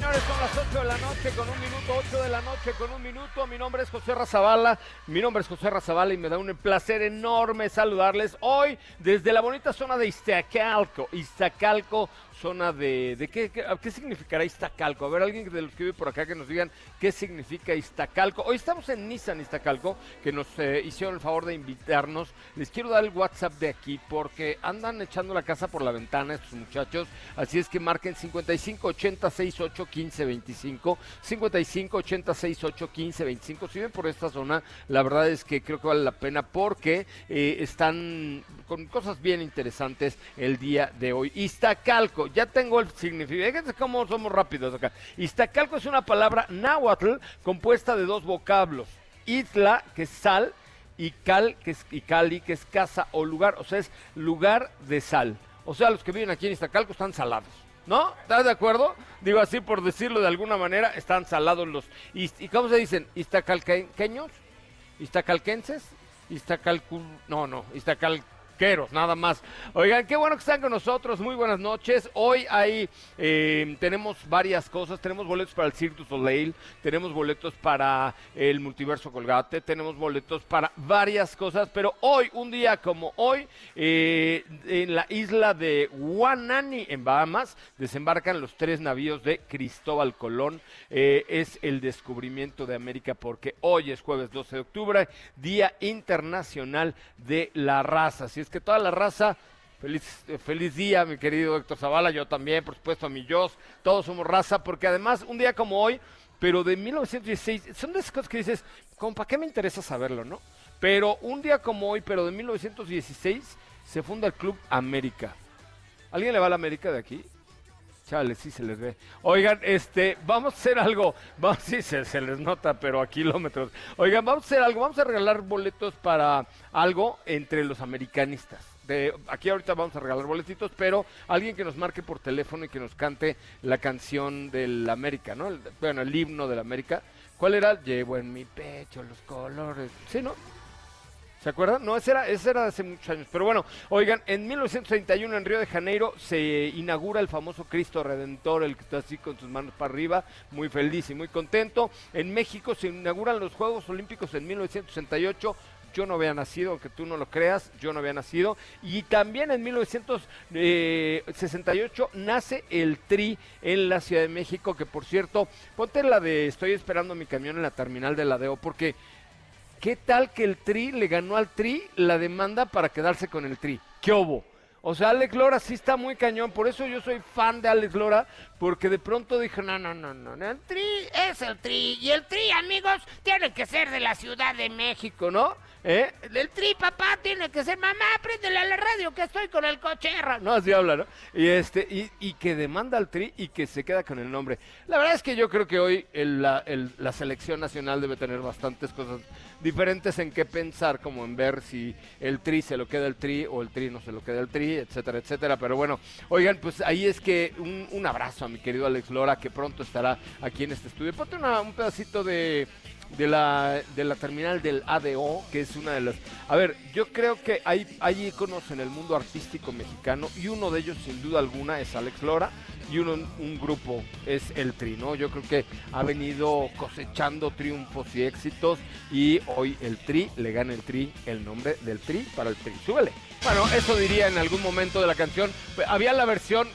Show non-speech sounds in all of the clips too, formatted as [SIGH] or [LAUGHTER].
Señores, son las 8 de la noche con un minuto, 8 de la noche con un minuto. Mi nombre es José Razabala, mi nombre es José Razabala y me da un placer enorme saludarles hoy desde la bonita zona de Iztacalco, Iztacalco, zona de... ¿De qué, qué, significará Iztacalco? A ver, alguien de los que vive por acá que nos digan qué significa Iztacalco. Hoy estamos en Nissan Iztacalco, que nos eh, hicieron el favor de invitarnos. Les quiero dar el WhatsApp de aquí porque andan echando la casa por la ventana estos muchachos. Así es que marquen 55 80 68 15 25. 55 80 68 15 25. Si ven por esta zona, la verdad es que creo que vale la pena porque eh, están con cosas bien interesantes el día de hoy. Iztacalco, ya tengo el significado. Fíjense cómo somos rápidos acá. Iztacalco es una palabra náhuatl compuesta de dos vocablos. Isla, que es sal, y cal, que es y cali, que es casa o lugar. O sea, es lugar de sal. O sea, los que viven aquí en Iztacalco están salados. ¿No? ¿Estás de acuerdo? Digo así por decirlo de alguna manera, están salados los... ¿Y, cómo se dicen? ¿Iztacalqueños? ¿Iztacalquenses? ¿Iztacalcu... No, no, Iztacal nada más. Oigan, qué bueno que están con nosotros, muy buenas noches. Hoy hay, eh, tenemos varias cosas, tenemos boletos para el Cirque du Soleil, tenemos boletos para el Multiverso Colgate, tenemos boletos para varias cosas, pero hoy, un día como hoy, eh, en la isla de Guanani, en Bahamas, desembarcan los tres navíos de Cristóbal Colón. Eh, es el descubrimiento de América porque hoy es jueves 12 de octubre, Día Internacional de la Raza. Así es que toda la raza, feliz, eh, feliz día, mi querido Héctor Zavala, yo también, por supuesto, a mi Jos, todos somos raza, porque además, un día como hoy, pero de 1916, son de esas cosas que dices, como, ¿para qué me interesa saberlo, no? Pero un día como hoy, pero de 1916, se funda el Club América. ¿Alguien le va a la América de aquí? Chale, sí se les ve. Oigan, este, vamos a hacer algo. [LAUGHS] Vamos, sí, se, se, les nota, pero a kilómetros. Oigan, vamos a hacer algo. Vamos a regalar boletos para algo entre los americanistas. De, aquí ahorita vamos a regalar boletitos, pero alguien que nos marque por teléfono y que nos cante la canción del América, ¿no? bueno, el himno del América. ¿Cuál era? Llevo en mi pecho los colores. ¿Sí, no? ¿Se acuerdan? No, ese era, ese era hace muchos años. Pero bueno, oigan, en 1931 en Río de Janeiro se inaugura el famoso Cristo Redentor, el que está así con sus manos para arriba, muy feliz y muy contento. En México se inauguran los Juegos Olímpicos en 1968 yo no había nacido, aunque tú no lo creas, yo no había nacido. Y también en 1968 nace el Tri en la Ciudad de México, que por cierto, ponte la de estoy esperando mi camión en la terminal de Ladeo, porque ¿Qué tal que el Tri le ganó al Tri la demanda para quedarse con el Tri? ¿Qué hubo? O sea, Alex Lora sí está muy cañón, por eso yo soy fan de Alex Lora, porque de pronto dije, no, no, no, no, el Tri es el Tri, y el Tri, amigos, tiene que ser de la Ciudad de México, ¿no? ¿Eh? El tri, papá, tiene que ser, mamá, préndele a la radio que estoy con el cocherra. No, así habla, ¿no? Y, este, y, y, que demanda al tri y que se queda con el nombre. La verdad es que yo creo que hoy la, la selección nacional debe tener bastantes cosas diferentes en qué pensar, como en ver si el tri se lo queda el tri o el tri no se lo queda el tri, etcétera, etcétera. Pero bueno, oigan, pues ahí es que un, un abrazo a mi querido Alex Lora, que pronto estará aquí en este estudio. Ponte una, un pedacito de de la, de la terminal del ADO, que es una de las... A ver, yo creo que hay, hay en el mundo artístico mexicano y uno de ellos sin duda alguna es Alex Lora y uno, un grupo es el Tri, ¿no? Yo creo que ha venido cosechando triunfos y éxitos y hoy el Tri le gana el Tri el nombre del Tri para el Tri. Súbele. Bueno, eso diría en algún momento de la canción. Había la versión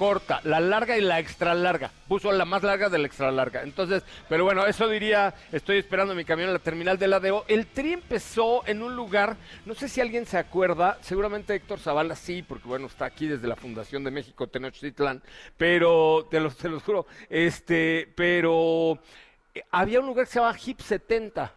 corta, la larga y la extra larga. Puso la más larga de la extra larga. Entonces, pero bueno, eso diría, estoy esperando mi camión en la terminal de la DEO. El tri empezó en un lugar, no sé si alguien se acuerda, seguramente Héctor Zavala sí, porque bueno, está aquí desde la Fundación de México Tenochtitlán, pero te lo, te lo juro, este, pero eh, había un lugar que se llama Hip 70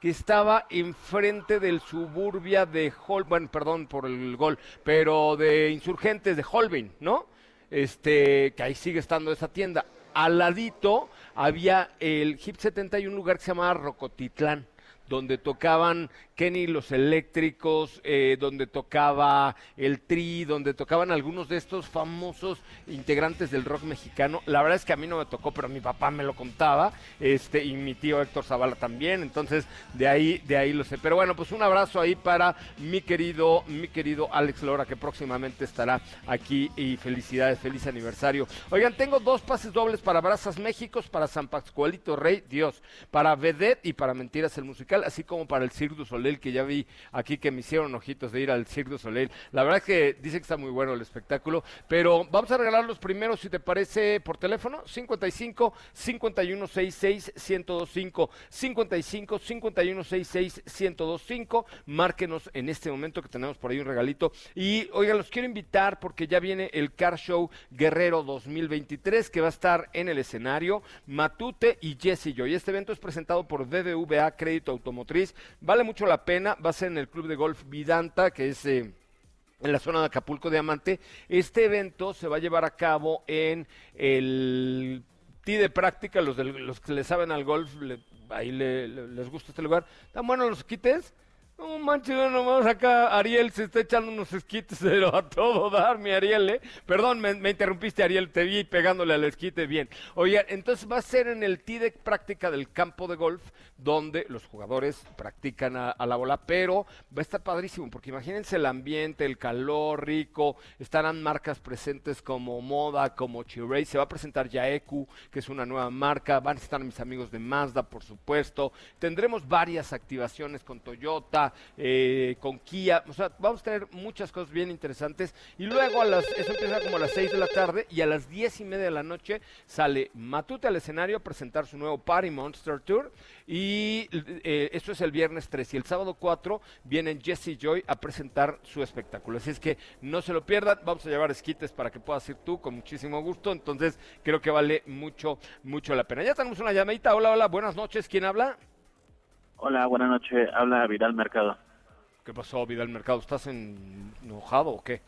que estaba enfrente del suburbia de Hol, bueno, perdón por el gol, pero de insurgentes de Holbein, ¿no? Este, que ahí sigue estando esa tienda. Al ladito había el Hip 70 y un lugar que se llamaba Rocotitlán donde tocaban Kenny los eléctricos, eh, donde tocaba el Tri, donde tocaban algunos de estos famosos integrantes del rock mexicano. La verdad es que a mí no me tocó, pero mi papá me lo contaba, este, y mi tío Héctor Zavala también, entonces de ahí, de ahí lo sé. Pero bueno, pues un abrazo ahí para mi querido, mi querido Alex Lora, que próximamente estará aquí y felicidades, feliz aniversario. Oigan, tengo dos pases dobles para Brazas Méxicos, para San Pascualito Rey, Dios, para Vedette y para Mentiras el Musical así como para el Cirque du Soleil, que ya vi aquí que me hicieron ojitos de ir al Cirque du Soleil. La verdad es que dice que está muy bueno el espectáculo, pero vamos a regalar los primeros, si te parece, por teléfono, 55 5166 1025 55 5166 1025 Márquenos en este momento que tenemos por ahí un regalito. Y oigan, los quiero invitar porque ya viene el Car Show Guerrero 2023 que va a estar en el escenario Matute y Jesse Yo. Y este evento es presentado por BBVA Crédito Automotriz motriz. Vale mucho la pena, va a ser en el Club de Golf Vidanta, que es... Eh, en la zona de Acapulco Diamante. Este evento se va a llevar a cabo en el T de práctica, los, los que le saben al golf, ahí les gusta este lugar. ¿Están buenos los quites? No manches, no nomás acá Ariel se está echando unos esquites [LAUGHS] pero a todo dar, mi Ariel, ¿eh? Perdón, me, interrumpiste, Ariel, te vi pegándole al esquite bien. Oye, entonces va a ser en el TIDEC práctica del campo de golf, donde los jugadores practican a, la bola, pero va a estar padrísimo, porque imagínense el ambiente, el calor rico, estarán marcas presentes como Moda, como Chiray, se va a presentar Yaeku, que es una nueva marca, van a estar mis amigos de Mazda, por supuesto, tendremos varias activaciones con Toyota, eh, con Kia. O sea, vamos a tener muchas cosas bien interesantes. Y luego a las, eso empieza como a las 6 de la tarde y a las 10 y media de la noche sale Matute al escenario a presentar su nuevo Party Monster Tour. Y eh, esto es el viernes 3 y el sábado 4 vienen Jesse Joy a presentar su espectáculo. Así es que no se lo pierdan. Vamos a llevar esquites para que puedas ir tú con muchísimo gusto. Entonces creo que vale mucho, mucho la pena. Ya tenemos una llamadita. Hola, hola, buenas noches. ¿Quién habla? Hola, buenas noches. Habla Vidal Mercado. ¿Qué pasó, Vidal Mercado? ¿Estás enojado o qué?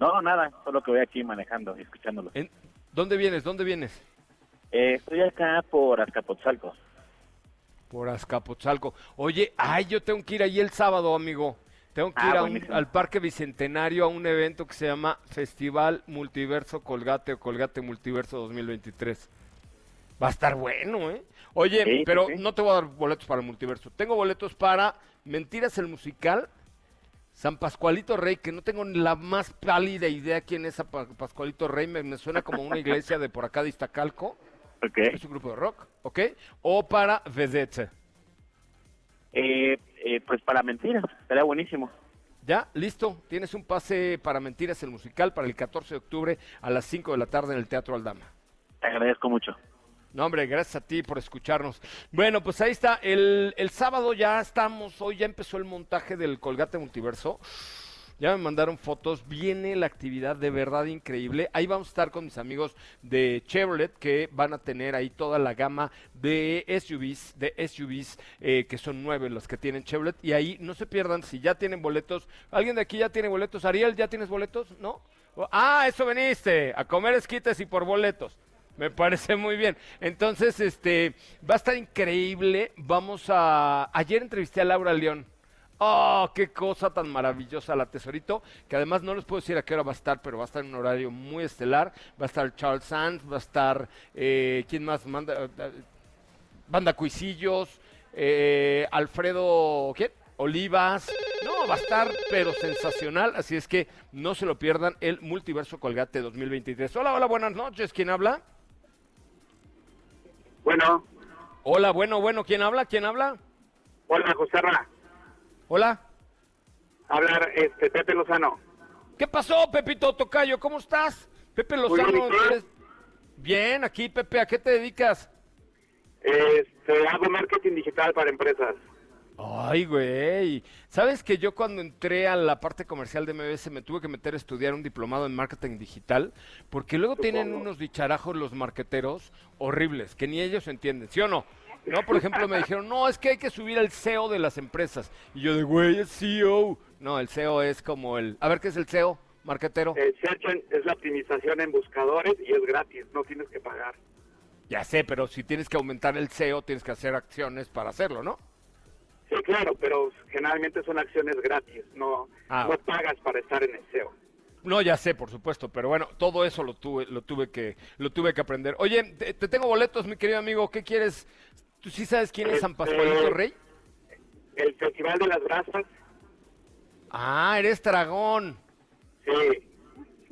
No, nada. Solo que voy aquí manejando y escuchándolo. ¿Dónde vienes? ¿Dónde vienes? Eh, estoy acá por Azcapotzalco. Por Azcapotzalco. Oye, ay, yo tengo que ir ahí el sábado, amigo. Tengo que ah, ir al Parque Bicentenario a un evento que se llama Festival Multiverso Colgate o Colgate Multiverso 2023. Va a estar bueno, ¿eh? Oye, pero no te voy a dar boletos para el multiverso. Tengo boletos para Mentiras el Musical, San Pascualito Rey, que no tengo ni la más pálida idea quién es San Pascualito Rey. Me, suena como una iglesia de por acá de Iztacalco. Ok. Es un grupo de rock, ¿ok? O para Vedette. Eh, eh, pues para Mentiras, estaría buenísimo. Ya, listo. Tienes un pase para Mentiras el Musical para el 14 de octubre a las 5 de la tarde en el Teatro Aldama. Te agradezco mucho. No, hombre, gracias a ti por escucharnos. Bueno, pues ahí está. El, el sábado ya estamos, hoy ya empezó el montaje del Colgate Multiverso. Ya me mandaron fotos, viene la actividad de verdad increíble. Ahí vamos a estar con mis amigos de Chevrolet que van a tener ahí toda la gama de SUVs, de SUVs eh, que son nueve los que tienen Chevrolet. Y ahí no se pierdan si ya tienen boletos. ¿Alguien de aquí ya tiene boletos? Ariel, ¿ya tienes boletos? ¿No? Ah, eso veniste, a comer esquites y por boletos. Me parece muy bien. Entonces, este, va a estar increíble. Vamos a... Ayer entrevisté a Laura León. ¡Oh, qué cosa tan maravillosa la Tesorito! Que además no les puedo decir a qué hora va a estar, pero va a estar en un horario muy estelar. Va a estar Charles Sands, va a estar... Eh, ¿Quién más manda? Banda Cuisillos, eh, Alfredo... ¿Quién? olivas. No, va a estar pero sensacional, así es que no se lo pierdan el Multiverso Colgate 2023. Hola, hola, buenas noches, ¿quién habla? Bueno, Hola, bueno, bueno, ¿quién habla? ¿Quién habla? hola, José Ra. Hola. Hablar, este, Pepe Lozano. ¿Qué pasó, Pepito Tocayo? ¿Cómo estás? Pepe Lozano. eres- Bien, aquí, Pepe, ¿a qué te dedicas? Este, hago marketing digital para empresas. Ay, güey. ¿Sabes que yo cuando entré a la parte comercial de MBS me tuve que meter a estudiar un diplomado en marketing digital? Porque luego tienen unos dicharajos los marqueteros horribles, que ni ellos entienden, ¿sí o no? No, por ejemplo, me dijeron, no, es que hay que subir el SEO de las empresas. Y yo de, güey, es CEO. No, el SEO es como el... A ver, ¿qué es el SEO, marquetero? El Search en- es la optimización en buscadores y es gratis, no tienes que pagar. Ya sé, pero si tienes que aumentar el SEO, tienes que hacer acciones para hacerlo, ¿no? Sí, claro, pero generalmente son acciones gratis, no, Ah. no pagas para estar en el SEO. No, ya sé, por supuesto, pero bueno, todo eso lo tuve, lo tuve que, lo tuve que aprender. Oye, te, te tengo boletos, mi querido amigo. ¿Qué quieres? ¿Tú sí sabes quién es San Pascualito Este- Rey? El Festival de las Brasas, Ah, eres dragón. sí.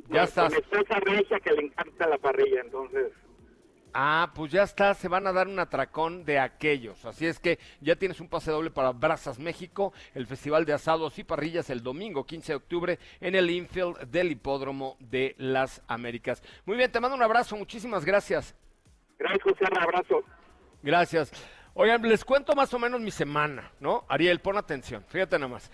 Ya Con- estás. Con mi esposa Regia que le encanta la parrilla, entonces... Ah, pues ya está, se van a dar un atracón de aquellos. Así es que ya tienes un pase doble para Brazas México, el Festival de Asados y Parrillas el domingo 15 de octubre en el infield del Hipódromo de las Américas. Muy bien, te mando un abrazo, muchísimas gracias. Gracias, José, un abrazo. Gracias. Oigan, les cuento más o menos mi semana, ¿no? Ariel, pon atención, fíjate nada más.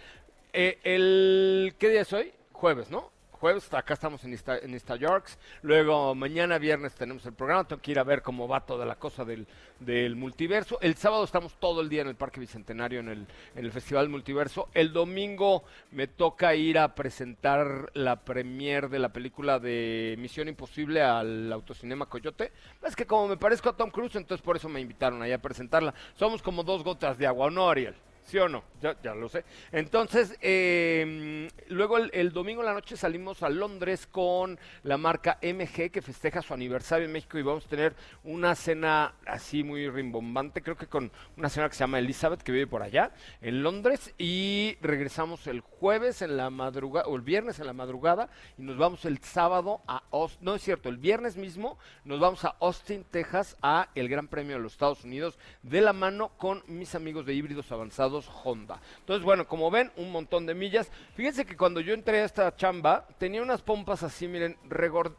Eh, el, ¿Qué día es hoy? Jueves, ¿no? Jueves, acá estamos en Insta, en Insta Yorks. Luego, mañana viernes tenemos el programa. Tengo que ir a ver cómo va toda la cosa del, del multiverso. El sábado estamos todo el día en el Parque Bicentenario, en el, en el Festival Multiverso. El domingo me toca ir a presentar la premier de la película de Misión Imposible al Autocinema Coyote. Es que como me parezco a Tom Cruise, entonces por eso me invitaron ahí a presentarla. Somos como dos gotas de agua, ¿o no, Ariel? ¿Sí o no? Ya, ya lo sé. Entonces, eh, luego el, el domingo en la noche salimos a Londres con la marca MG que festeja su aniversario en México y vamos a tener una cena así muy rimbombante, creo que con una señora que se llama Elizabeth que vive por allá en Londres y regresamos el jueves en la madrugada o el viernes en la madrugada y nos vamos el sábado a Austin, no es cierto, el viernes mismo nos vamos a Austin, Texas a el Gran Premio de los Estados Unidos de la mano con mis amigos de híbridos avanzados Honda. Entonces, bueno, como ven, un montón de millas. Fíjense que cuando yo entré a esta chamba, tenía unas pompas así, miren,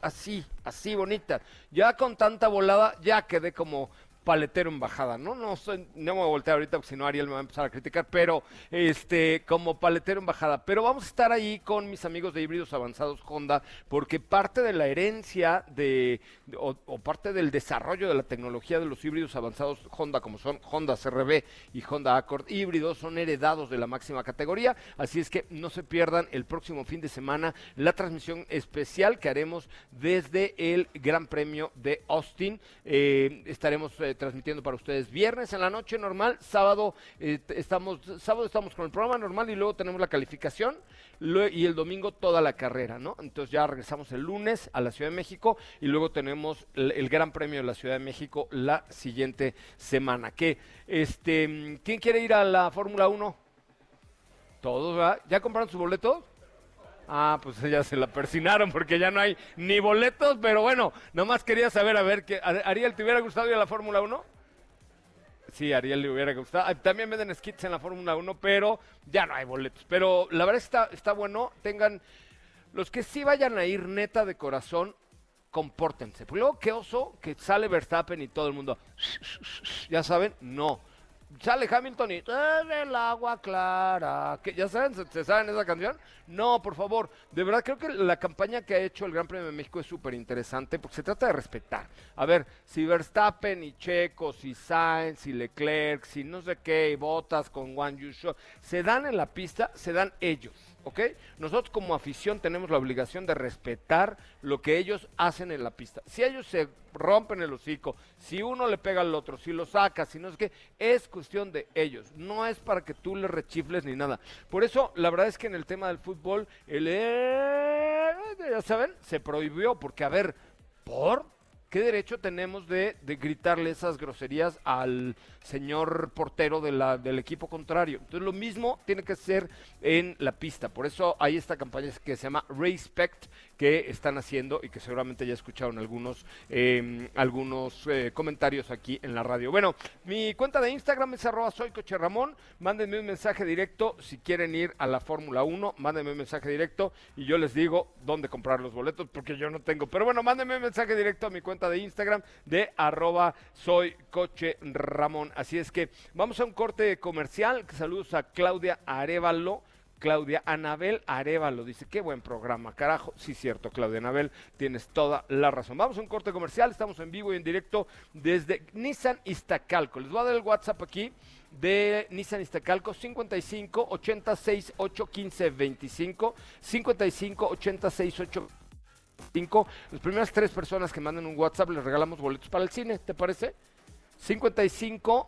así, así bonitas. Ya con tanta volada, ya quedé como paletero en bajada, ¿no? No no me voy a voltear ahorita porque si no Ariel me va a empezar a criticar, pero este, como paletero en bajada. Pero vamos a estar ahí con mis amigos de híbridos avanzados Honda, porque parte de la herencia de, o, parte del desarrollo de la tecnología de los híbridos avanzados Honda, como son Honda CRV y Honda Accord híbridos, son heredados de la máxima categoría. Así es que no se pierdan el próximo fin de semana la transmisión especial que haremos desde el Gran Premio de Austin. Eh, estaremos eh, transmitiendo para ustedes viernes en la noche normal, sábado eh, estamos sábado estamos con el programa normal y luego tenemos la calificación y el domingo toda la carrera, ¿no? Entonces ya regresamos el lunes a la Ciudad de México y luego tenemos el, Gran Premio de la Ciudad de México la siguiente semana. ¿Qué? Este, ¿quién quiere ir a la Fórmula 1? Todos, ¿verdad? ¿Ya compraron sus boletos? Ah, pues ya se la persinaron porque ya no hay ni boletos, pero bueno, nomás quería saber, a ver, que Ariel, ¿te hubiera gustado ir a la Fórmula 1? Sí, Ariel le hubiera gustado. Ah, También venden skits en la Fórmula 1, pero ya no hay boletos. Pero la verdad está, está bueno, tengan, los que sí vayan a ir neta de corazón, compórtense. Porque luego, qué oso, que sale Verstappen y todo el mundo, ya saben, no. Sale Hamilton y "En el agua clara. que ¿Ya saben? ¿Se, saben esa canción? No, por favor. De verdad, creo que la campaña que ha hecho el Gran Premio de México es súper interesante porque se trata de respetar. A ver, si Verstappen y Checo, si Sainz y Leclerc, si no sé qué, y Botas con Juan Yusho, se dan en la pista, se dan ellos. ¿Ok? Nosotros como afición tenemos la obligación de respetar lo que ellos hacen en la pista. Si ellos se rompen el hocico, si uno le pega al otro, si lo saca, si no es que es cuestión de ellos, no es para que tú le rechifles ni nada. Por eso, la verdad es que en el tema del fútbol, el eh, ya saben, se prohibió porque a ver, por ¿qué derecho tenemos de, gritarle esas groserías al señor portero del equipo contrario? Entonces lo mismo tiene que ser en la pista. Por eso hay esta campaña que se llama Respect que están haciendo y que seguramente ya escucharon algunos, eh, algunos comentarios aquí en la radio. Bueno, mi cuenta de Instagram es arroba soy coche Ramón. Mándenme un mensaje directo si quieren ir a la Fórmula 1. Mándenme un mensaje directo y yo les digo dónde comprar los boletos porque yo no tengo. Pero bueno, mándenme un mensaje directo a mi cuenta de Instagram de arroba soy coche Ramón. Así es que vamos a un corte comercial. Saludos a Claudia Arevalo. Claudia Anabel Arevalo dice, qué buen programa, carajo. Sí, cierto, Claudia Anabel, tienes toda la razón. Vamos a un corte comercial, estamos en vivo y en directo desde Nissan Iztacalco. Les voy a dar el WhatsApp aquí de Nissan Iztacalco 55 86 8 15 25 55 86 8 5. Las primeras tres personas que manden un WhatsApp les regalamos boletos para el cine, ¿te parece? 55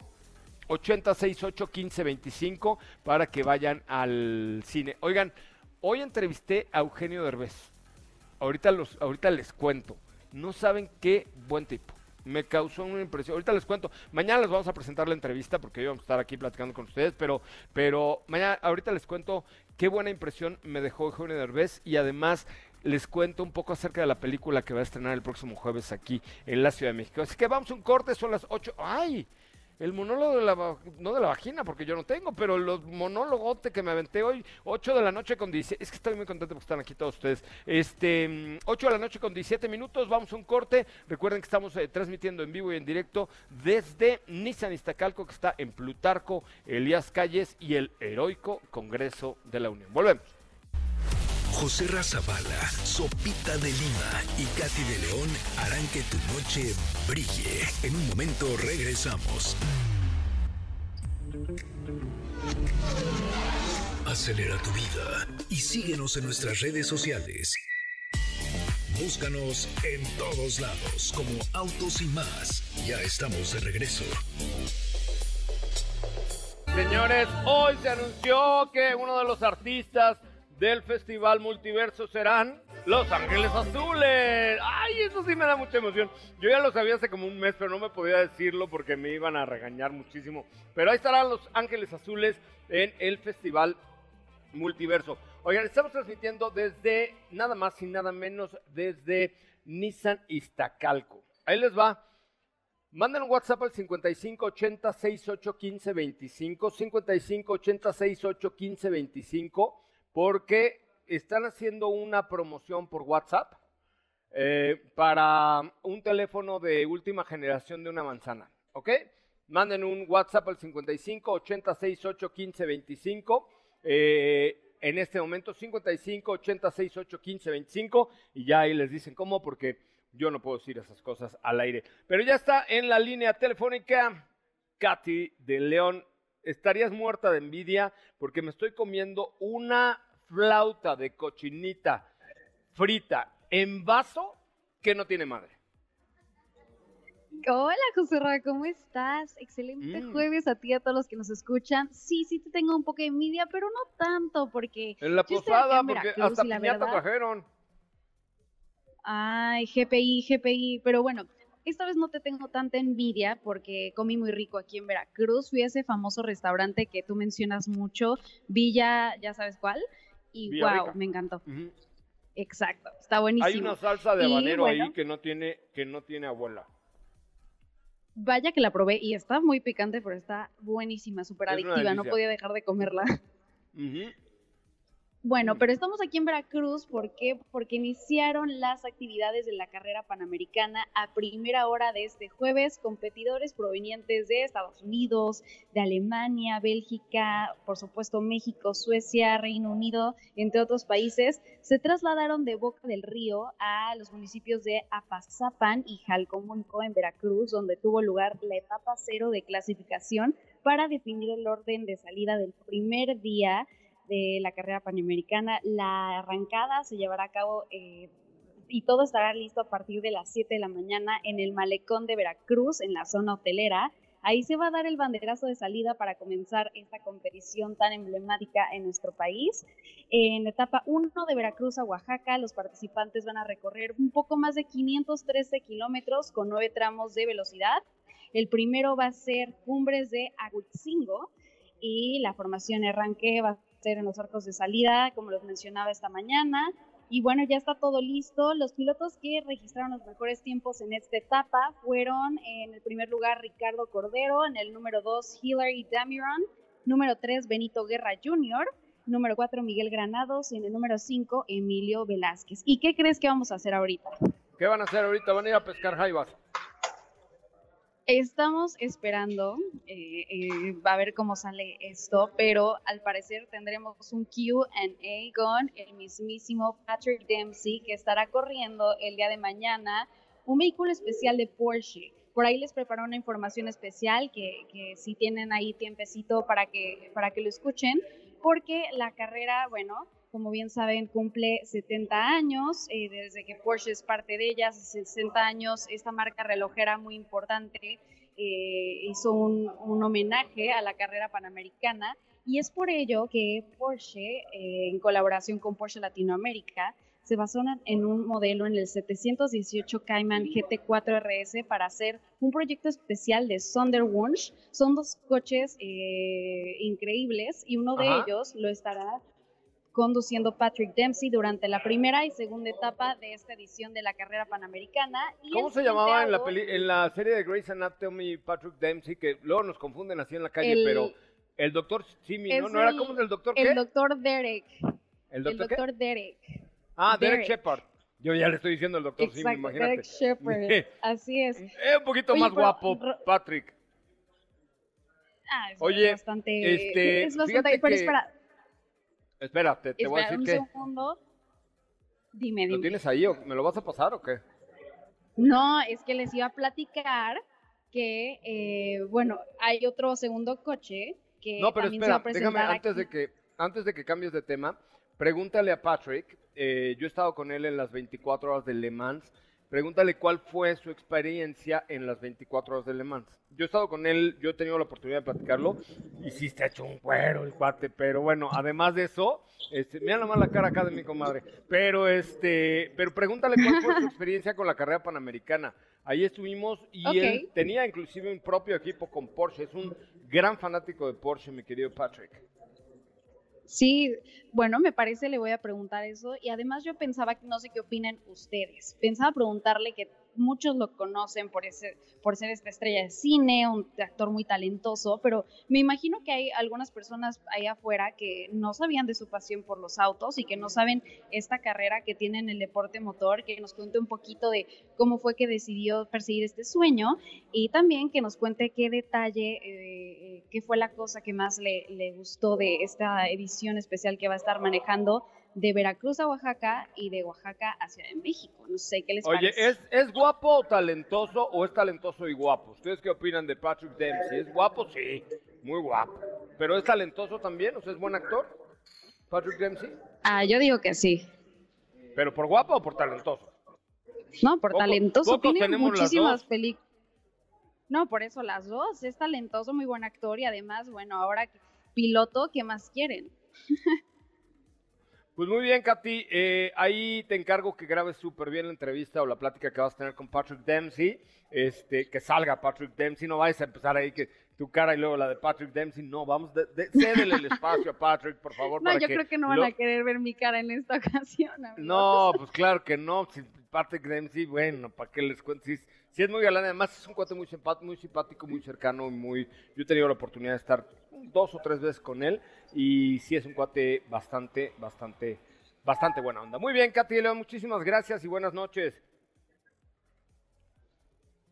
8068 1525 para que vayan al cine. Oigan, hoy entrevisté a Eugenio Derbez. Ahorita, los, ahorita les cuento. No saben qué buen tipo. Me causó una impresión. Ahorita les cuento. Mañana les vamos a presentar la entrevista porque hoy vamos a estar aquí platicando con ustedes. Pero, pero mañana, ahorita les cuento qué buena impresión me dejó Eugenio Derbez y además les cuento un poco acerca de la película que va a estrenar el próximo jueves aquí en la Ciudad de México. Así que vamos un corte, son las 8. ¡Ay! el monólogo de la, no de la vagina, porque yo no tengo, pero los monólogos que me aventé hoy, 8 de la noche con 17, es que estoy muy contento porque están aquí todos ustedes, este, 8 de la noche con 17 minutos, vamos a un corte, recuerden que estamos eh, transmitiendo en vivo y en directo desde Nissan Iztacalco, que está en Plutarco, Elías Calles y el heroico Congreso de la Unión. Volvemos. José Razabala, Sopita de Lima y Katy de León harán que tu noche brille. En un momento regresamos. Acelera tu vida y síguenos en nuestras redes sociales. Búscanos en todos lados como Autos y más. Ya estamos de regreso. Señores, hoy se anunció que uno de los artistas del Festival Multiverso serán Los Ángeles Azules. Ay, eso sí me da mucha emoción. Yo ya lo sabía hace como un mes, pero no me podía decirlo porque me iban a regañar muchísimo. Pero ahí estarán Los Ángeles Azules en el Festival Multiverso. Oigan, estamos transmitiendo desde nada más y nada menos desde Nissan Iztacalco. Ahí les va. Manden un WhatsApp al 5580 68 15 25, 5580 68 15 25 porque están haciendo una promoción por WhatsApp eh, para un teléfono de última generación de una manzana, ¿ok? Manden un WhatsApp al 55 86 8 15 25. en este momento 55 86 8 15 25 y ya ahí les dicen cómo porque yo no puedo decir esas cosas al aire. Pero ya está en la línea telefónica Katy de León estarías muerta de envidia porque me estoy comiendo una flauta de cochinita frita en vaso que no tiene madre. Hola, José Ra, ¿cómo estás? Excelente Mm. jueves a ti, a todos los que nos escuchan. Sí, sí te tengo un poco de envidia, pero no tanto, porque En la posada, porque Veracruz hasta y piñata verdad- trajeron. Ay, GPI, GPI, pero bueno, esta vez no te tengo tanta envidia porque comí muy rico aquí en Veracruz. Fui a ese famoso restaurante que tú mencionas mucho, Villa, ya sabes cuál, y Villa wow, Rica. me encantó. Exacto, está buenísimo. Hay una salsa de habanero ahí que no tiene que no tiene abuela. Vaya que la probé y está muy picante, pero está buenísima, súper adictiva, no podía dejar de comerla. Bueno, pero estamos aquí en Veracruz, ¿por qué? Porque iniciaron las actividades de la carrera panamericana a primera hora de este jueves. Competidores provenientes de Estados Unidos, de Alemania, Bélgica, por supuesto México, Suecia, Reino Unido, entre otros países, se trasladaron de Boca del Río a los municipios de Apazapan y Jalcomulco en Veracruz, donde tuvo lugar la etapa cero de clasificación para definir el orden de salida del primer día de la carrera panamericana. La arrancada se llevará a cabo eh, y todo estará listo a partir de las 7 de la mañana en el malecón de Veracruz, en la zona hotelera. Ahí se va a dar el banderazo de salida para comenzar esta competición tan emblemática en nuestro país. En etapa 1 de Veracruz a Oaxaca, los participantes van a recorrer un poco más de 513 kilómetros con nueve tramos de velocidad. El primero va a ser Cumbres de Aguitzingo y la formación arranque va a ser en los arcos de salida, como les mencionaba esta mañana. Y bueno, ya está todo listo. Los pilotos que registraron los mejores tiempos en esta etapa fueron en el primer lugar Ricardo Cordero, en el número 2 Hillary Damiron, número 3 Benito Guerra Jr., número 4 Miguel Granados y en el número 5 Emilio Velázquez. ¿Y qué crees que vamos a hacer ahorita? ¿Qué van a hacer ahorita? ¿Van a ir a pescar jaivas? Estamos esperando eh, eh, a ver cómo sale esto, pero al parecer tendremos un QA con el mismísimo Patrick Dempsey que estará corriendo el día de mañana un vehículo especial de Porsche. Por ahí les preparó una información especial que, que si tienen ahí tiempecito para que, para que lo escuchen, porque la carrera, bueno, como bien saben, cumple 70 años, eh, desde que Porsche es parte de ella, 60 años, esta marca relojera muy importante eh, hizo un, homenaje a la carrera panamericana y es por ello que Porsche, eh, en colaboración con Porsche Latinoamérica, se basó en un modelo en el 718 Cayman GT4 RS para hacer un proyecto especial de Sonderwunsch. Son dos coches increíbles y uno de ellos lo estará conduciendo Patrick Dempsey durante la primera y segunda etapa de esta edición de la carrera panamericana. ¿Cómo se llamaba en, la en la serie de Grey's Anatomy Patrick Dempsey? Que luego nos confunden así en la calle, pero el doctor Simi, ¿no? ¿No era como el doctor qué? El doctor Derek. ¿El doctor, Derek. Ah, Derek, Shepard. Yo ya le estoy diciendo el doctor Simi, imagínate. Derek Shepard, [LAUGHS] así es. Es un poquito más guapo, Patrick. Ah, es Oye, bastante, este, es bastante, pero espera, Espérate, te voy a decir un que. segundo. Dime, dime. ¿Lo tienes ahí o me lo vas a pasar o qué? No, es que les iba a platicar que, eh, bueno, hay otro segundo coche que no, pero también espera, se va a presentar déjame antes de que antes de que cambies de tema, pregúntale a Patrick. Eh, yo he estado con él en las 24 horas de Le Mans Pregúntale cuál fue su experiencia en las 24 horas de Le Mans. Yo he estado con él, yo he tenido la oportunidad de platicarlo y sí ha hecho un cuero el cuate, pero bueno, además de eso, este, mira nomás la cara acá de mi comadre, pero este, pero pregúntale cuál fue su experiencia con la carrera panamericana. Ahí estuvimos y él tenía inclusive un propio equipo con Porsche, es un gran fanático de Porsche, mi querido Patrick. Sí, bueno, me parece, le voy a preguntar eso. Y además yo pensaba, no sé qué opinan ustedes, pensaba preguntarle que muchos lo conocen por, ese, por ser esta estrella de cine, un actor muy talentoso, pero me imagino que hay algunas personas ahí afuera que no sabían de su pasión por los autos y que no saben esta carrera que tiene en el deporte motor, que nos cuente un poquito de cómo fue que decidió perseguir este sueño y también que nos cuente qué detalle, eh, qué fue la cosa que más le, le gustó de esta edición especial que va a estar manejando de Veracruz a Oaxaca y de Oaxaca hacia México. No sé qué les Oye, ¿es, ¿es guapo o talentoso o es talentoso y guapo? ¿Ustedes qué opinan de Patrick Dempsey? ¿Es guapo? Sí, muy guapo. ¿Pero es talentoso también? ¿O sea, es buen actor? Patrick Dempsey. Ah, yo digo que sí. ¿Pero por guapo o por talentoso? No, por talentoso. Tiene muchísimas películas. No, por eso las dos. Es talentoso, muy buen actor y además, bueno, ahora piloto, ¿qué más quieren? [LAUGHS] Pues muy bien, Katy. Eh, ahí te encargo que grabes súper bien la entrevista o la plática que vas a tener con Patrick Dempsey. Este, que salga Patrick Dempsey. No vayas a empezar ahí que tu cara y luego la de Patrick Dempsey. No, vamos, de, cédele el espacio a Patrick, por favor. [LAUGHS] No, yo creo que no van a querer ver mi cara en esta [LAUGHS] ocasión. No, pues claro que no. Si Patrick Dempsey, bueno, ¿para qué les cuento? Si, es muy galán, además es un cuate muy simpático, muy, simpático, muy cercano, muy... Yo he tenido la oportunidad de estar dos o tres veces con él y sí es un cuate bastante, bastante, bastante buena onda. Muy bien, Katy León, muchísimas gracias y buenas noches.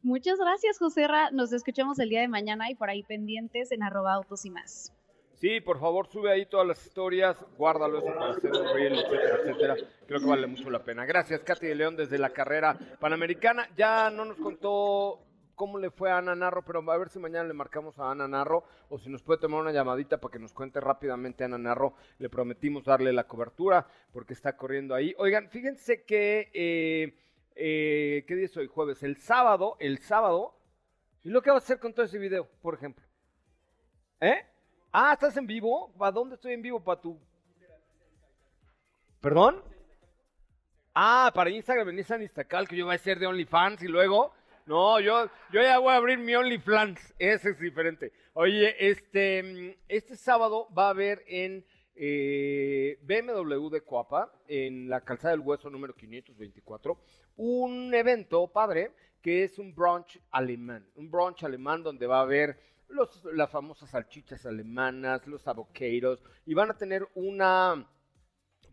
Muchas gracias, José Nos escuchamos el día de mañana y por ahí pendientes en arroba autos y más. Sí, por favor, sube ahí todas las historias, guárdalo eso para hacer un reel, etcétera, etcétera. Creo que vale mucho la pena. Gracias, Katy de León, desde la carrera panamericana. Ya no nos contó cómo le fue a Ana Narro, pero a ver si mañana le marcamos a Ana Narro o si nos puede tomar una llamadita para que nos cuente rápidamente Ana Narro. Le prometimos darle la cobertura porque está corriendo ahí. Oigan, fíjense que, eh, eh, ¿qué día es hoy? Jueves. El sábado, el sábado, ¿Y lo que vas a hacer con todo ese video, por ejemplo? ¿Eh? Ah, ¿estás en vivo? ¿Para dónde estoy en vivo? ¿Para tu...? ¿Perdón? Ah, para Instagram en Nissan Instacal, que yo voy a ser de OnlyFans y luego... No, yo, yo ya voy a abrir mi OnlyFans. Ese es diferente. Oye, este, este sábado va a haber en eh, BMW de Coapa, en la calzada del hueso número 524, un evento padre que es un brunch alemán. Un brunch alemán donde va a haber los, las famosas salchichas alemanas, los avocados, y van a tener una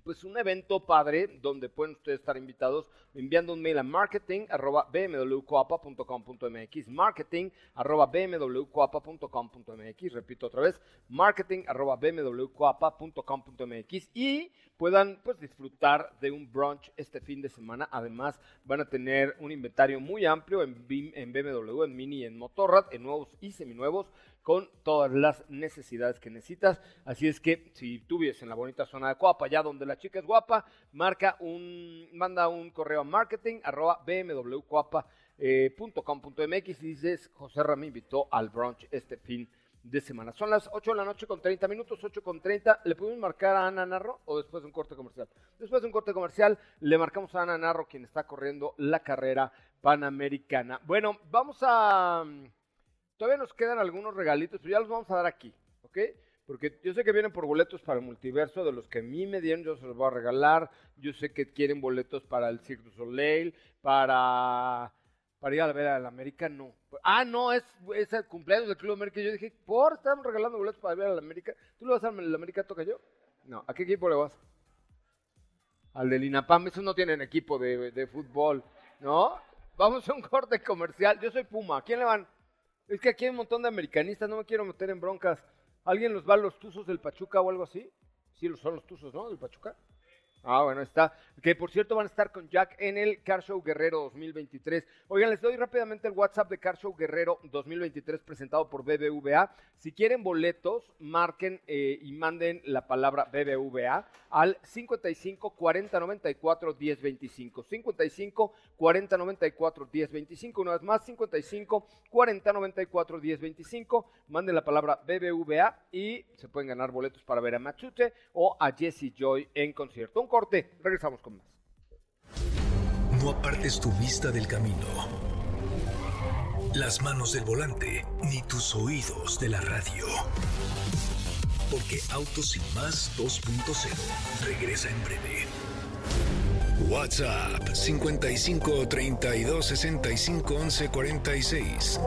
pues un evento padre donde pueden ustedes estar invitados enviando un mail a marketing arroba bmwcoapa.com.mx marketing arroba bmwcoapa.com.mx repito otra vez marketing arroba bmwcoapa.com.mx y puedan pues disfrutar de un brunch este fin de semana. Además van a tener un inventario muy amplio en, BMW, en Mini en Motorrad en nuevos y seminuevos con todas las necesidades que necesitas. Así es que si tú vives en la bonita zona de Coapa, allá donde la chica es guapa, marca un, manda un correo a marketing arroba bmwcoapa.com.mx eh, y dices, José Ramírez invitó al brunch este fin de semana. Son las 8 de la noche con 30 minutos, 8 con 30. ¿Le podemos marcar a Ana Narro o después de un corte comercial? Después de un corte comercial le marcamos a Ana Narro, quien está corriendo la carrera panamericana. Bueno, vamos a... Todavía nos quedan algunos regalitos, pero ya los vamos a dar aquí, ¿ok? Porque yo sé que vienen por boletos para el multiverso, de los que a mí me dieron, yo se los voy a regalar. Yo sé que quieren boletos para el Cirque du Soleil, para, para ir a ver al América, no. Ah, no, es, es el cumpleaños del Club América. Yo dije, por, estamos regalando boletos para ver al América. ¿Tú le vas al América, toca yo? No, ¿a qué equipo le vas? Al del INAPAM, esos no tienen equipo de, de fútbol, ¿no? Vamos a un corte comercial. Yo soy Puma. ¿A quién le van? Es que aquí hay un montón de americanistas, no me quiero meter en broncas. ¿Alguien los va a los Tuzos del Pachuca o algo así? Sí, son los Tuzos, ¿no? Del Pachuca. Ah, bueno, está. Que por cierto van a estar con Jack en el Car Show Guerrero 2023. Oigan, les doy rápidamente el WhatsApp de Car Show Guerrero 2023 presentado por BBVA. Si quieren boletos, marquen eh, y manden la palabra BBVA al 55 40 94 10 25. 55 40 94 10 25. Una vez más, 55 40 94 10 25. Manden la palabra BBVA y se pueden ganar boletos para ver a Machute o a Jesse Joy en concierto. Un regresamos con más. No apartes tu vista del camino, las manos del volante, ni tus oídos de la radio. Porque Autos y más 2.0 regresa en breve. WhatsApp 55 32 65 11 46.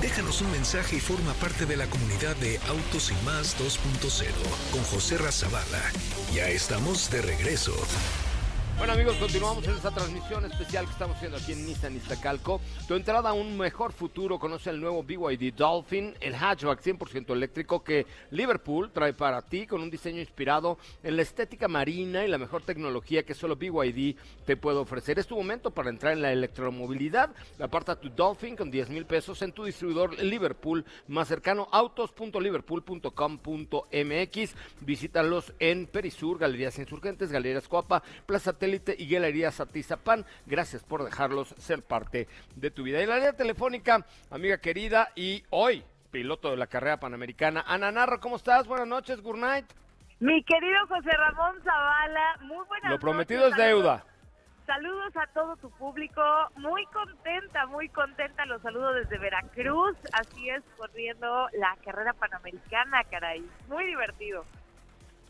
Déjanos un mensaje y forma parte de la comunidad de Autos y más 2.0 con José Razabala. Ya estamos de regreso. Bueno amigos, continuamos en esta transmisión especial que estamos haciendo aquí en Nissan Iztacalco. Tu entrada a un mejor futuro, conoce el nuevo BYD Dolphin, el hatchback 100% eléctrico que Liverpool trae para ti con un diseño inspirado en la estética marina y la mejor tecnología que solo BYD te puede ofrecer. Es tu momento para entrar en la electromovilidad. Aparta tu Dolphin con 10 mil pesos en tu distribuidor Liverpool más cercano autos.liverpool.com.mx. Visítalos en Perisur, Galerías Insurgentes, Galerías Coapa, Plaza T y Galería Satizapán. Gracias por dejarlos ser parte de tu vida. Y la línea telefónica, amiga querida, y hoy, piloto de la carrera panamericana, Ana Narro, ¿cómo estás? Buenas noches, good night. Mi querido José Ramón Zavala, muy buenas Lo prometido es deuda. Saludos a todo tu público, muy contenta, muy contenta, los saludo desde Veracruz, así es, corriendo la carrera panamericana, caray, muy divertido.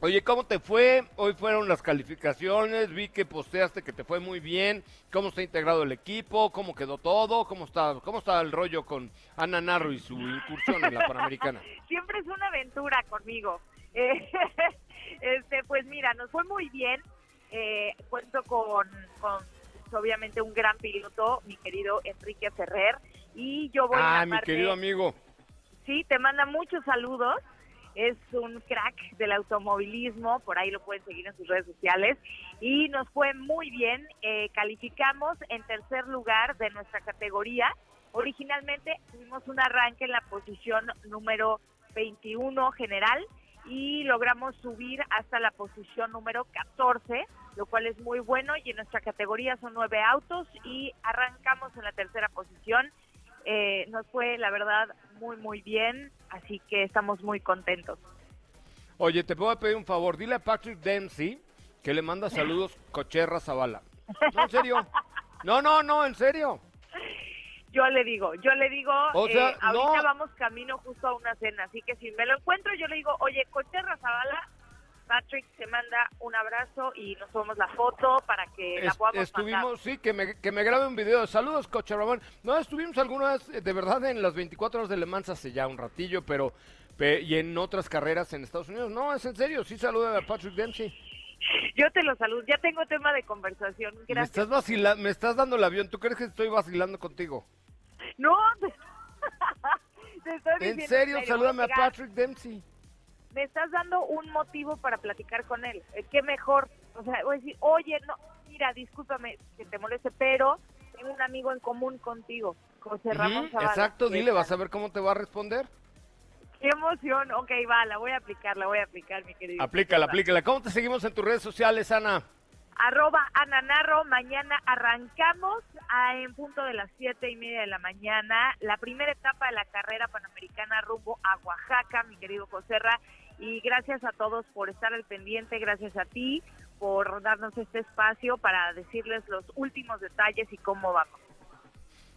Oye, ¿cómo te fue? Hoy fueron las calificaciones, vi que posteaste que te fue muy bien. ¿Cómo está integrado el equipo? ¿Cómo quedó todo? ¿Cómo está, cómo está el rollo con Ana Narro y su incursión en la Panamericana? [LAUGHS] Siempre es una aventura conmigo. Eh, [LAUGHS] este, pues mira, nos fue muy bien. Eh, cuento con, con, obviamente, un gran piloto, mi querido Enrique Ferrer. Y yo voy ah, mi querido amigo. Sí, te manda muchos saludos es un crack del automovilismo, por ahí lo pueden seguir en sus redes sociales, y nos fue muy bien, eh, calificamos en tercer lugar de nuestra categoría, originalmente tuvimos un arranque en la posición número 21 general y logramos subir hasta la posición número 14, lo cual es muy bueno y en nuestra categoría son nueve autos y arrancamos en la tercera posición eh, nos fue, la verdad, muy, muy bien, así que estamos muy contentos. Oye, te puedo pedir un favor, dile a Patrick Dempsey que le manda saludos [LAUGHS] Cocherra Zavala. No, en serio. No, no, no, en serio. Yo le digo, yo le digo, O sea, eh, ahorita no. vamos camino justo a una cena, así que si me lo encuentro, yo le digo, oye, Coche Razabala, Patrick te manda un abrazo y nos tomamos la foto para que la podamos estuvimos, mandar. sí, que me, que me grabe un video. Saludos, Coche Ramón. No, estuvimos algunas, eh, de verdad, en las 24 horas de Le Mans hace ya un ratillo, pero, pe- y en otras carreras en Estados Unidos. No, es en serio, sí saluda a Patrick Dempsey. Yo te lo saludo, ya tengo tema de conversación, Me gracias. estás vacilando, me estás dando el avión. ¿Tú crees que estoy vacilando contigo? No, te, [LAUGHS] te estoy En diciendo serio, salúdame a Patrick Dempsey. Me estás dando un motivo para platicar con él, Eh, qué mejor, o sea, voy a decir, oye, no, mira, discúlpame que te moleste, pero tengo un amigo en común contigo, José Ramón Zavala. exacto, dile, vas a ver cómo te va a responder. Qué emoción. Ok, va, la voy a aplicar, la voy a aplicar, mi querido. Aplícala, aplícala. ¿Cómo te seguimos en tus redes sociales, Ana? Arroba Ananarro, mañana arrancamos a, en punto de las siete y media de la mañana, la primera etapa de la carrera panamericana rumbo a Oaxaca, mi querido Joserra, y gracias a todos por estar al pendiente, gracias a ti por darnos este espacio para decirles los últimos detalles y cómo vamos.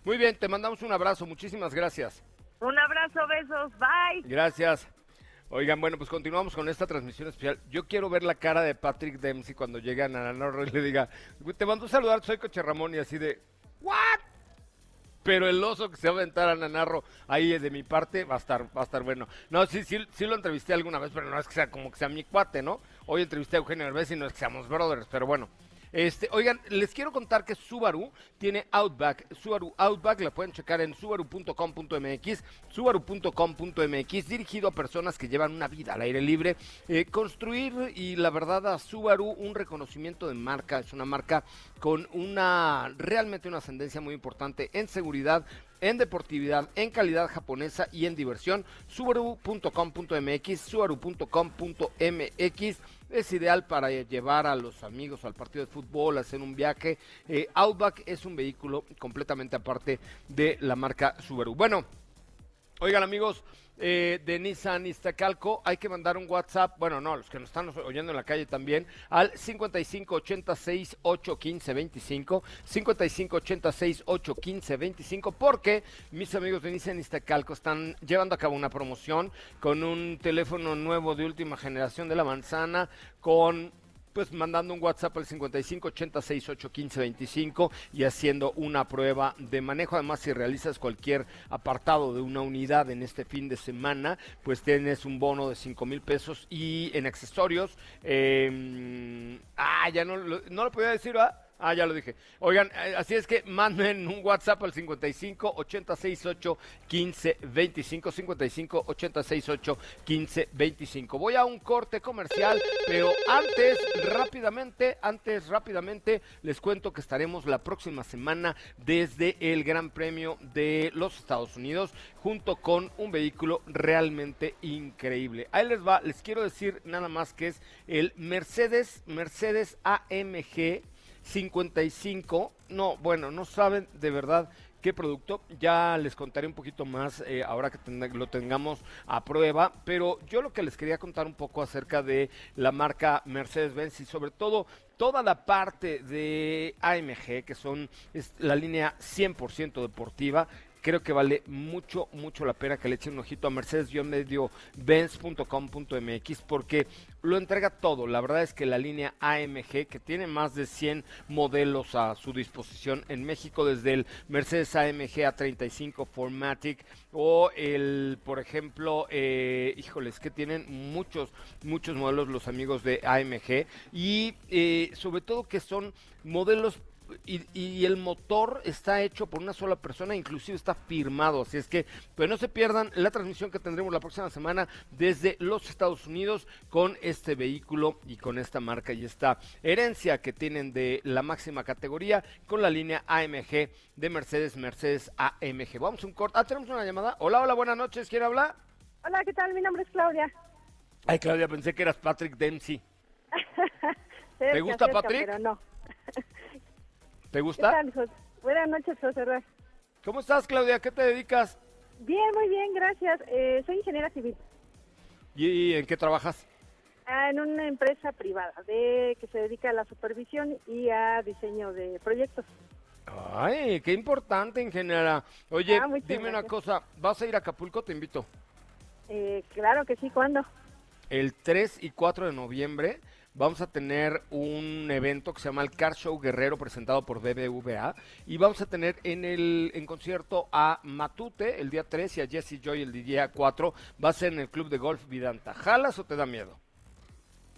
Muy bien, te mandamos un abrazo. Muchísimas gracias. Un abrazo, besos, bye. Gracias. Oigan, bueno, pues continuamos con esta transmisión especial. Yo quiero ver la cara de Patrick Dempsey cuando llegue a Nananoro y le diga, te mando a saludar, soy Coche Ramón y así de, ¿what? Pero el oso que se va a aventar a Nanarro ahí de mi parte va a estar, va a estar bueno. No, sí, sí, sí lo entrevisté alguna vez, pero no es que sea como que sea mi cuate, ¿no? Hoy entrevisté a Eugenio Derbez y no es que seamos brothers, pero bueno. Este, oigan, les quiero contar que Subaru tiene Outback. Subaru Outback la pueden checar en subaru.com.mx, subaru.com.mx, dirigido a personas que llevan una vida al aire libre. Eh, construir y la verdad a Subaru un reconocimiento de marca, es una marca con una realmente una ascendencia muy importante en seguridad, en deportividad, en calidad japonesa y en diversión. Subaru.com.mx, subaru.com.mx es ideal para llevar a los amigos al partido de fútbol, hacer un viaje. Eh, Outback es un vehículo completamente aparte de la marca Subaru. Bueno, oigan amigos, eh, de Nissan Iztacalco, hay que mandar un WhatsApp, bueno, no, los que nos están oyendo en la calle también, al 5586 815 25, 5586 815 25, porque mis amigos de Nissan Iztacalco están llevando a cabo una promoción con un teléfono nuevo de última generación de la manzana, con pues mandando un WhatsApp al 5580681525 y haciendo una prueba de manejo. Además, si realizas cualquier apartado de una unidad en este fin de semana, pues tienes un bono de 5 mil pesos y en accesorios. eh, ah, ya no, no lo podía decir, ¿verdad? Ah, ya lo dije. Oigan, eh, así es que manden un WhatsApp al 55 8068 15 25 55 8068 15 25. Voy a un corte comercial, pero antes rápidamente, antes rápidamente les cuento que estaremos la próxima semana desde el Gran Premio de los Estados Unidos junto con un vehículo realmente increíble. Ahí les va, les quiero decir nada más que es el Mercedes Mercedes AMG 55. No, bueno, no saben de verdad qué producto. Ya les contaré un poquito más eh, ahora que lo tengamos a prueba. Pero yo lo que les quería contar un poco acerca de la marca Mercedes-Benz y sobre todo toda la parte de AMG, que son la línea 100% deportiva. Creo que vale mucho, mucho la pena que le echen un ojito a mercedes-benz.com.mx porque lo entrega todo. La verdad es que la línea AMG, que tiene más de 100 modelos a su disposición en México, desde el Mercedes AMG A35 Formatic o el, por ejemplo, eh, híjoles, que tienen muchos, muchos modelos los amigos de AMG y eh, sobre todo que son modelos y, y el motor está hecho por una sola persona, inclusive está firmado, así es que pues no se pierdan la transmisión que tendremos la próxima semana desde los Estados Unidos con este vehículo y con esta marca y esta herencia que tienen de la máxima categoría con la línea AMG de Mercedes, Mercedes AMG. Vamos a un corte. Ah, tenemos una llamada. Hola, hola, buenas noches. ¿Quién habla? Hola, ¿qué tal? Mi nombre es Claudia. Ay, Claudia, pensé que eras Patrick Dempsey. [LAUGHS] Cerca, gusta, cerca, Patrick? Pero no. ¿Te ¿Qué gusta? tal, Buenas noches, José Ruiz. ¿Cómo estás, Claudia? ¿Qué te dedicas? Bien, muy bien, gracias. Eh, soy ingeniera civil ¿Y, y en qué trabajas? ah, en una empresa privada de que se dedica a la supervisión y a diseño de proyectos. Ay, qué importante, ingeniera. Oye, Ah, dime una cosa, ¿vas a ir a Acapulco? Te invito. Eh, claro que sí, ¿cuándo? El 3 y 4 de noviembre vamos a tener un evento que se llama el Car Show Guerrero presentado por BBVA y vamos a tener en el en concierto a Matute el día 3 y a Jesse Joy el día 4. Va a ser en el Club de Golf Vidanta. ¿Jalas o te da miedo?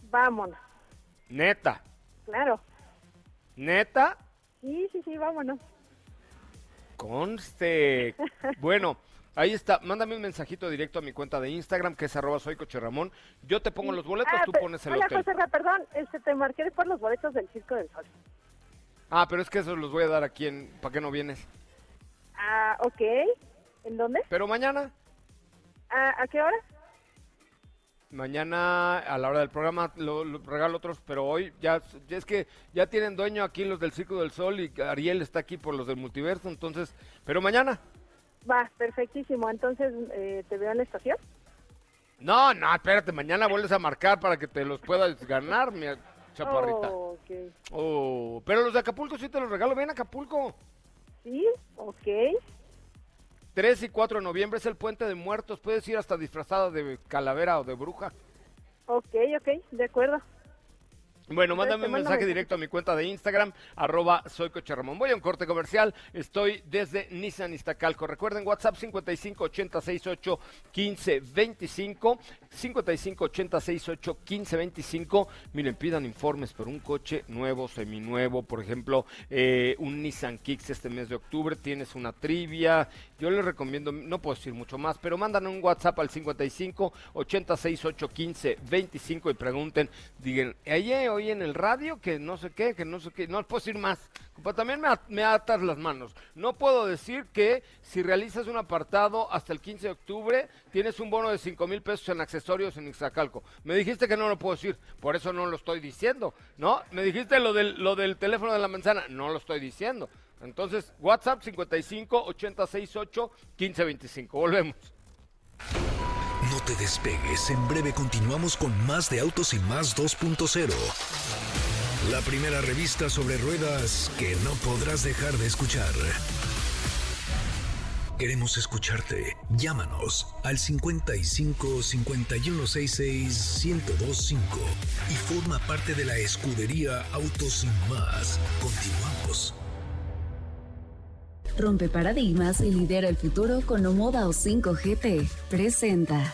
Vámonos. Neta, Claro. neta, Sí, sí, sí, vámonos. conste. Bueno, ahí está. Mándame un mensajito directo a mi cuenta de Instagram que es arroba soy Ramón. Yo te pongo los boletos, Ah, tú pones el Hola, hotel. José, perdón, este, te marqué por los boletos del Circo del Sol. Ah, pero es que esos los voy a dar aquí en... ¿Para qué no vienes? Ah, ok. ¿En dónde? Pero mañana, Ah, ¿A qué hora? mañana a la hora del programa lo, lo regalo otros, pero hoy ya, ya es que ya tienen dueño aquí los del Circo del Sol y Ariel está aquí por los del multiverso, entonces, pero mañana. Va, perfectísimo. Entonces, eh, ¿te veo en la estación? No, no, espérate, mañana vuelves a marcar para que te los puedas ganar, mi chaparrita. Oh. Oh, pero los de Acapulco sí te los regalo, ven a Acapulco. Sí, ok. 3 y 4 de noviembre es el Puente de Muertos, puedes ir hasta disfrazada de calavera o de bruja. Ok, ok, de acuerdo. Bueno, Entonces, mándame un mensaje directo a mi cuenta de Instagram, arroba soy Coche Ramón. Voy a un corte comercial, estoy desde Nissan Iztacalco. Recuerden, WhatsApp 558068 1525, 558068 1525. Miren, pidan informes por un coche nuevo, seminuevo, por ejemplo, eh, un Nissan Kicks este mes de octubre, tienes una trivia. Yo les recomiendo, no puedo decir mucho más, pero mandan un WhatsApp al 55 8068 15 25 y pregunten, digan, ayer en el radio que no sé qué, que no sé qué, no puedo decir más. También me, me atas las manos. No puedo decir que si realizas un apartado hasta el 15 de octubre, tienes un bono de 5 mil pesos en accesorios en Ixtacalco. Me dijiste que no lo puedo decir, por eso no lo estoy diciendo, ¿no? Me dijiste lo del, lo del teléfono de la manzana, no lo estoy diciendo. Entonces, WhatsApp 55 8068 1525. Volvemos. Te despegues, en breve continuamos con más de Autos y Más 2.0. La primera revista sobre ruedas que no podrás dejar de escuchar. Queremos escucharte. Llámanos al 55 5166 1025 y forma parte de la escudería Autos y Más. Continuamos. Rompe paradigmas y lidera el futuro con Omoda O5 GT. Presenta.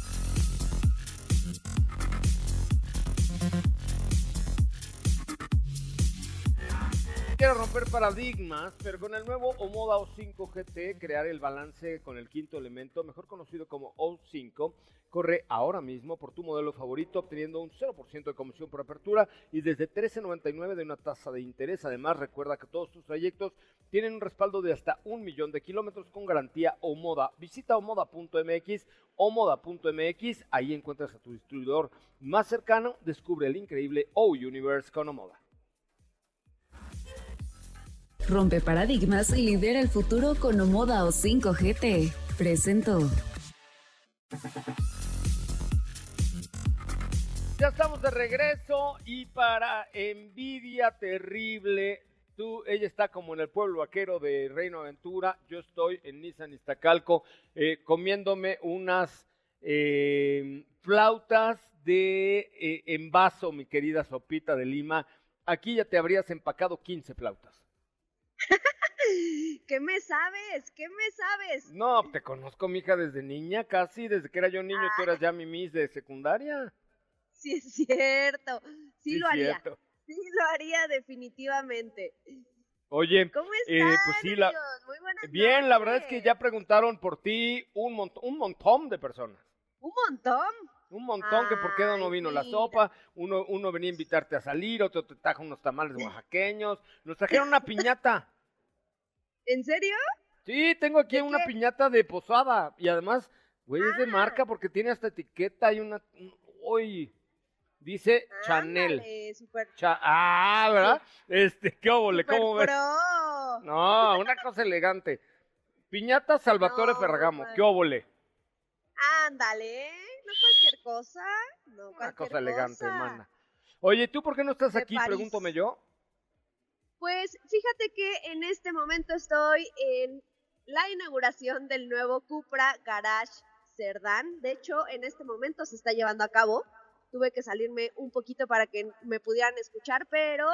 Quiero romper paradigmas, pero con el nuevo Omoda O5 GT, crear el balance con el quinto elemento, mejor conocido como O5, corre ahora mismo por tu modelo favorito, obteniendo un 0% de comisión por apertura y desde 13.99 de una tasa de interés. Además, recuerda que todos tus trayectos tienen un respaldo de hasta un millón de kilómetros con garantía Omoda. Visita omoda.mx, omoda.mx, ahí encuentras a tu distribuidor más cercano, descubre el increíble O-Universe con Omoda. Rompe paradigmas y lidera el futuro con Omoda O5 GT. Presentó. Ya estamos de regreso y para envidia terrible, tú, ella está como en el pueblo vaquero de Reino Aventura, yo estoy en Nissan Iztacalco eh, comiéndome unas eh, flautas de eh, envaso, mi querida Sopita de Lima. Aquí ya te habrías empacado 15 flautas. [LAUGHS] ¿Qué me sabes? ¿Qué me sabes? No, te conozco, mija, desde niña, casi, desde que era yo niño, tú eras ya mi miss de secundaria. Sí es cierto. Sí, Sí, lo haría. cierto. Sí lo haría definitivamente. Oye, ¿Cómo eh, están, pues sí, la, amigos? Muy buenas Bien, la verdad es que ya preguntaron por ti un, mont- un montón de personas. Un montón. Un montón que por qué no vino la sopa. Uno, uno venía a invitarte a salir, otro te trajo unos tamales oaxaqueños. Nos trajeron una piñata. ¿En serio? Sí, tengo aquí ¿De una qué? piñata de posada. Y además, güey, es de Ah. marca porque tiene hasta etiqueta y una... un- Uy, dice Chanel. Súper Cha- ah, ¿verdad? Este, ¿qué óvole? ¿Cómo ves? pro. No, una cosa elegante. Piñata Salvatore No, Ferragamo, man. qué óvole. Ándale, no cualquier cosa. No Una cualquier cosa elegante, cosa. mana. Oye, ¿tú por qué no estás De aquí? París. Pregúntame yo. Pues fíjate que en este momento estoy en la inauguración del nuevo Cupra Garage Cerdán. De hecho, en este momento se está llevando a cabo. Tuve que salirme un poquito para que me pudieran escuchar, pero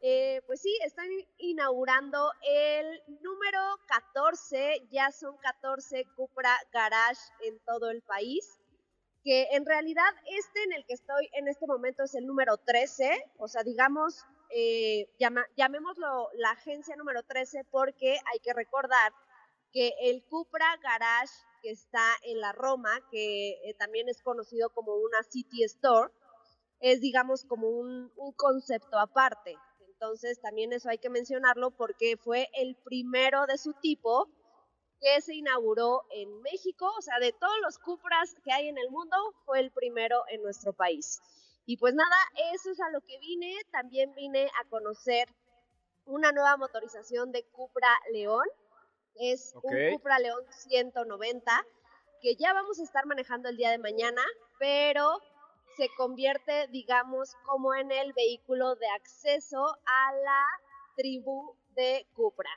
eh, pues sí, están inaugurando el número 14. Ya son 14 Cupra Garage en todo el país que en realidad este en el que estoy en este momento es el número 13, o sea, digamos, eh, llamémoslo la agencia número 13 porque hay que recordar que el Cupra Garage que está en la Roma, que eh, también es conocido como una City Store, es digamos como un concepto aparte. Entonces también eso hay que mencionarlo porque fue el primero de su tipo que se inauguró en México, o sea, de todos los Cupras que hay en el mundo, fue el primero en nuestro país. Y pues nada, eso es a lo que vine, también vine a conocer una nueva motorización de Cupra León, es Ok. un Cupra León 190, que ya vamos a estar manejando el día de mañana, pero se convierte, digamos, como en el vehículo de acceso a la tribu de Cupra.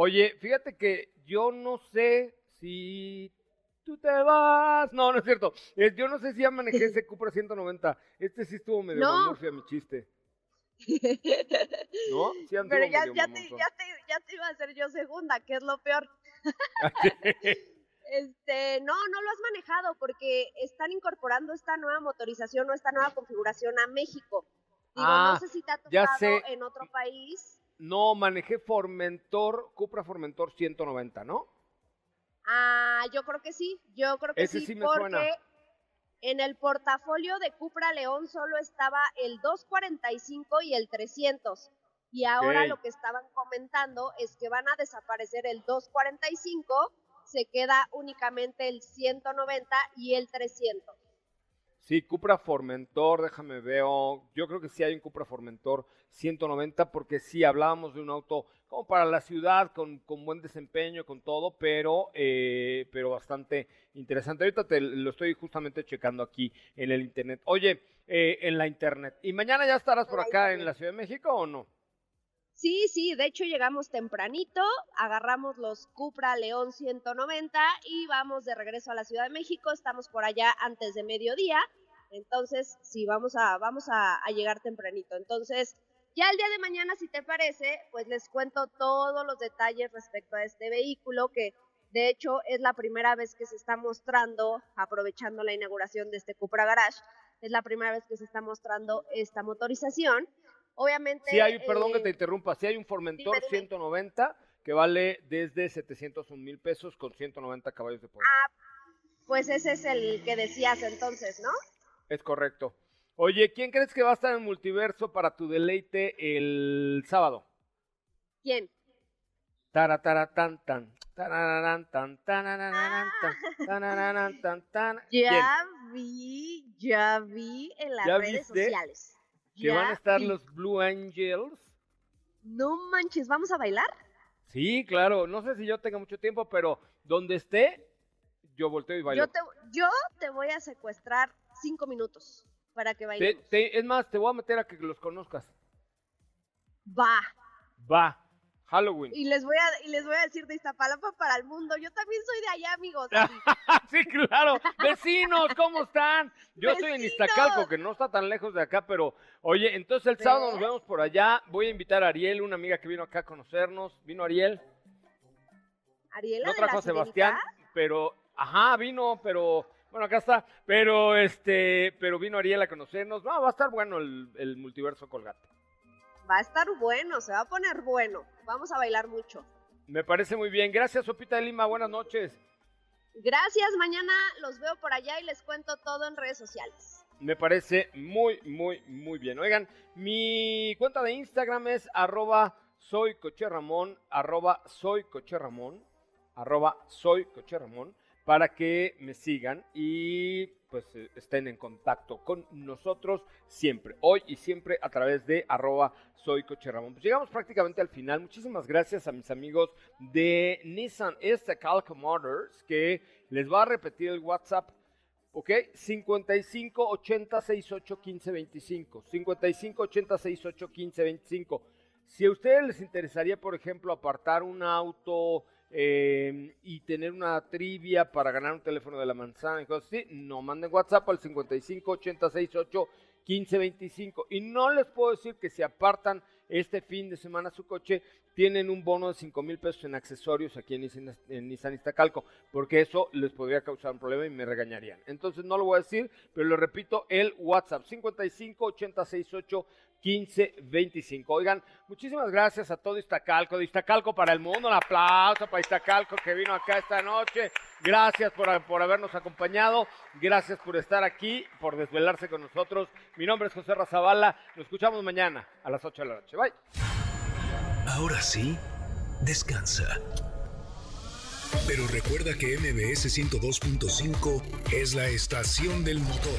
Oye, fíjate que yo no sé si tú te vas. No, no es cierto. Yo no sé si ya manejé ese [LAUGHS] Cupra 190. Este sí estuvo medio No. mi chiste. [LAUGHS] ¿No? Sí Pero ya, ya, te, ya, te, ya te iba a hacer yo segunda, que es lo peor. [LAUGHS] Este, no, no lo has manejado porque están incorporando esta nueva motorización o esta nueva configuración a México. Digo, Ah, no sé si te ha ya tocado sé. en otro país. No, manejé Formentor, Cupra Formentor 190, ¿no? Ah, yo creo que sí, yo creo que Ese sí, sí me porque suena. en el portafolio de Cupra León solo estaba el 245 y el 300. Y ahora lo que estaban comentando es que van a desaparecer el 245, se queda únicamente el 190 y el 300. Sí, Cupra Formentor, déjame veo. Yo creo que sí hay un Cupra Formentor 190 porque sí hablábamos de un auto como para la ciudad, con, con buen desempeño, con todo, pero, eh, pero bastante interesante. Ahorita te lo estoy justamente checando aquí en el internet. Oye, eh, en la internet. ¿Y mañana ya estarás por acá en la Ciudad de México o no? Sí, sí, de hecho llegamos tempranito, agarramos los Cupra León 190 y vamos de regreso a la Ciudad de México, estamos por allá antes de mediodía, entonces sí, vamos a, a llegar tempranito. Entonces, ya el día de mañana, si te parece, pues les cuento todos los detalles respecto a este vehículo que de hecho es la primera vez que se está mostrando, aprovechando la inauguración de este Cupra Garage, es la primera vez que se está mostrando esta motorización. Obviamente... Sí hay, perdón que eh, te interrumpa, sí hay un Formentor dime, dime. 190 que vale desde 701 mil pesos con 190 caballos de poder. Ah, pues ese es el que decías entonces, ¿no? Es correcto. Oye, ¿quién crees que va a estar en Multiverso para tu deleite el sábado? ¿Quién? Tan, tan. tarararán, tan, tanararán, tan, tanararán, tan, tan. [LAUGHS] ¿Quién? Ya vi, ya vi en las ¿Ya redes viste? sociales. Que van a estar los Blue Angels. No manches, ¿vamos a bailar? Sí, claro. No sé si yo tenga mucho tiempo, pero donde esté, yo volteo y bailo. Yo te, yo te voy a secuestrar cinco minutos para que te- es más, te voy a meter a que los conozcas. Va. Va. Halloween. Y les voy a, y les voy a decir de Iztapalapa para el mundo. Yo también soy de allá, amigos. [LAUGHS] sí, claro. Vecinos, ¿cómo están? Yo estoy en. Iztacalco, que no está tan lejos de acá, pero oye, entonces el sábado nos vemos por allá. Voy a invitar a Ariel, una amiga que vino acá a conocernos. ¿Vino Ariel? No trajo a Sebastián, pero, ajá, vino, pero, bueno, acá está. Pero, este, pero vino Ariel a conocernos. No, va a estar bueno el, el multiverso Colgate. Va a estar bueno, se va a poner bueno. Vamos a bailar mucho. Me parece muy bien. Gracias, Sopita de Lima. Buenas noches. Gracias, mañana los veo por allá y les cuento todo en redes sociales. Me parece muy, muy, muy bien. Oigan, mi cuenta de Instagram es arroba soy arroba soy arroba soy para que me sigan y pues eh, estén en contacto con nosotros siempre, hoy y siempre a través de arroba soy. Pues llegamos prácticamente al final. Muchísimas gracias a mis amigos de Nissan Calco Motors que les va a repetir el WhatsApp ¿Ok? 55 80 68 15 25. 55 80 68 15 25. Si a ustedes les interesaría, por ejemplo, apartar un auto eh, y tener una trivia para ganar un teléfono de la manzana y cosas así, no manden WhatsApp al 55 80 68 15 25. Y no les puedo decir que se apartan este fin de semana su coche, tienen un bono de 5 mil pesos en accesorios aquí en Nissan, en Nissan Iztacalco, porque eso les podría causar un problema y me regañarían. Entonces no lo voy a decir, pero lo repito, el WhatsApp 55 868 1525. Oigan, muchísimas gracias a todo Iztacalco, de Iztacalco para el mundo, un aplauso para Iztacalco que vino acá esta noche. Gracias por, por habernos acompañado, gracias por estar aquí, por desvelarse con nosotros. Mi nombre es José Razabala, nos escuchamos mañana a las 8 de la noche. Bye. Ahora sí, descansa. Pero recuerda que MBS 102.5 es la estación del motor.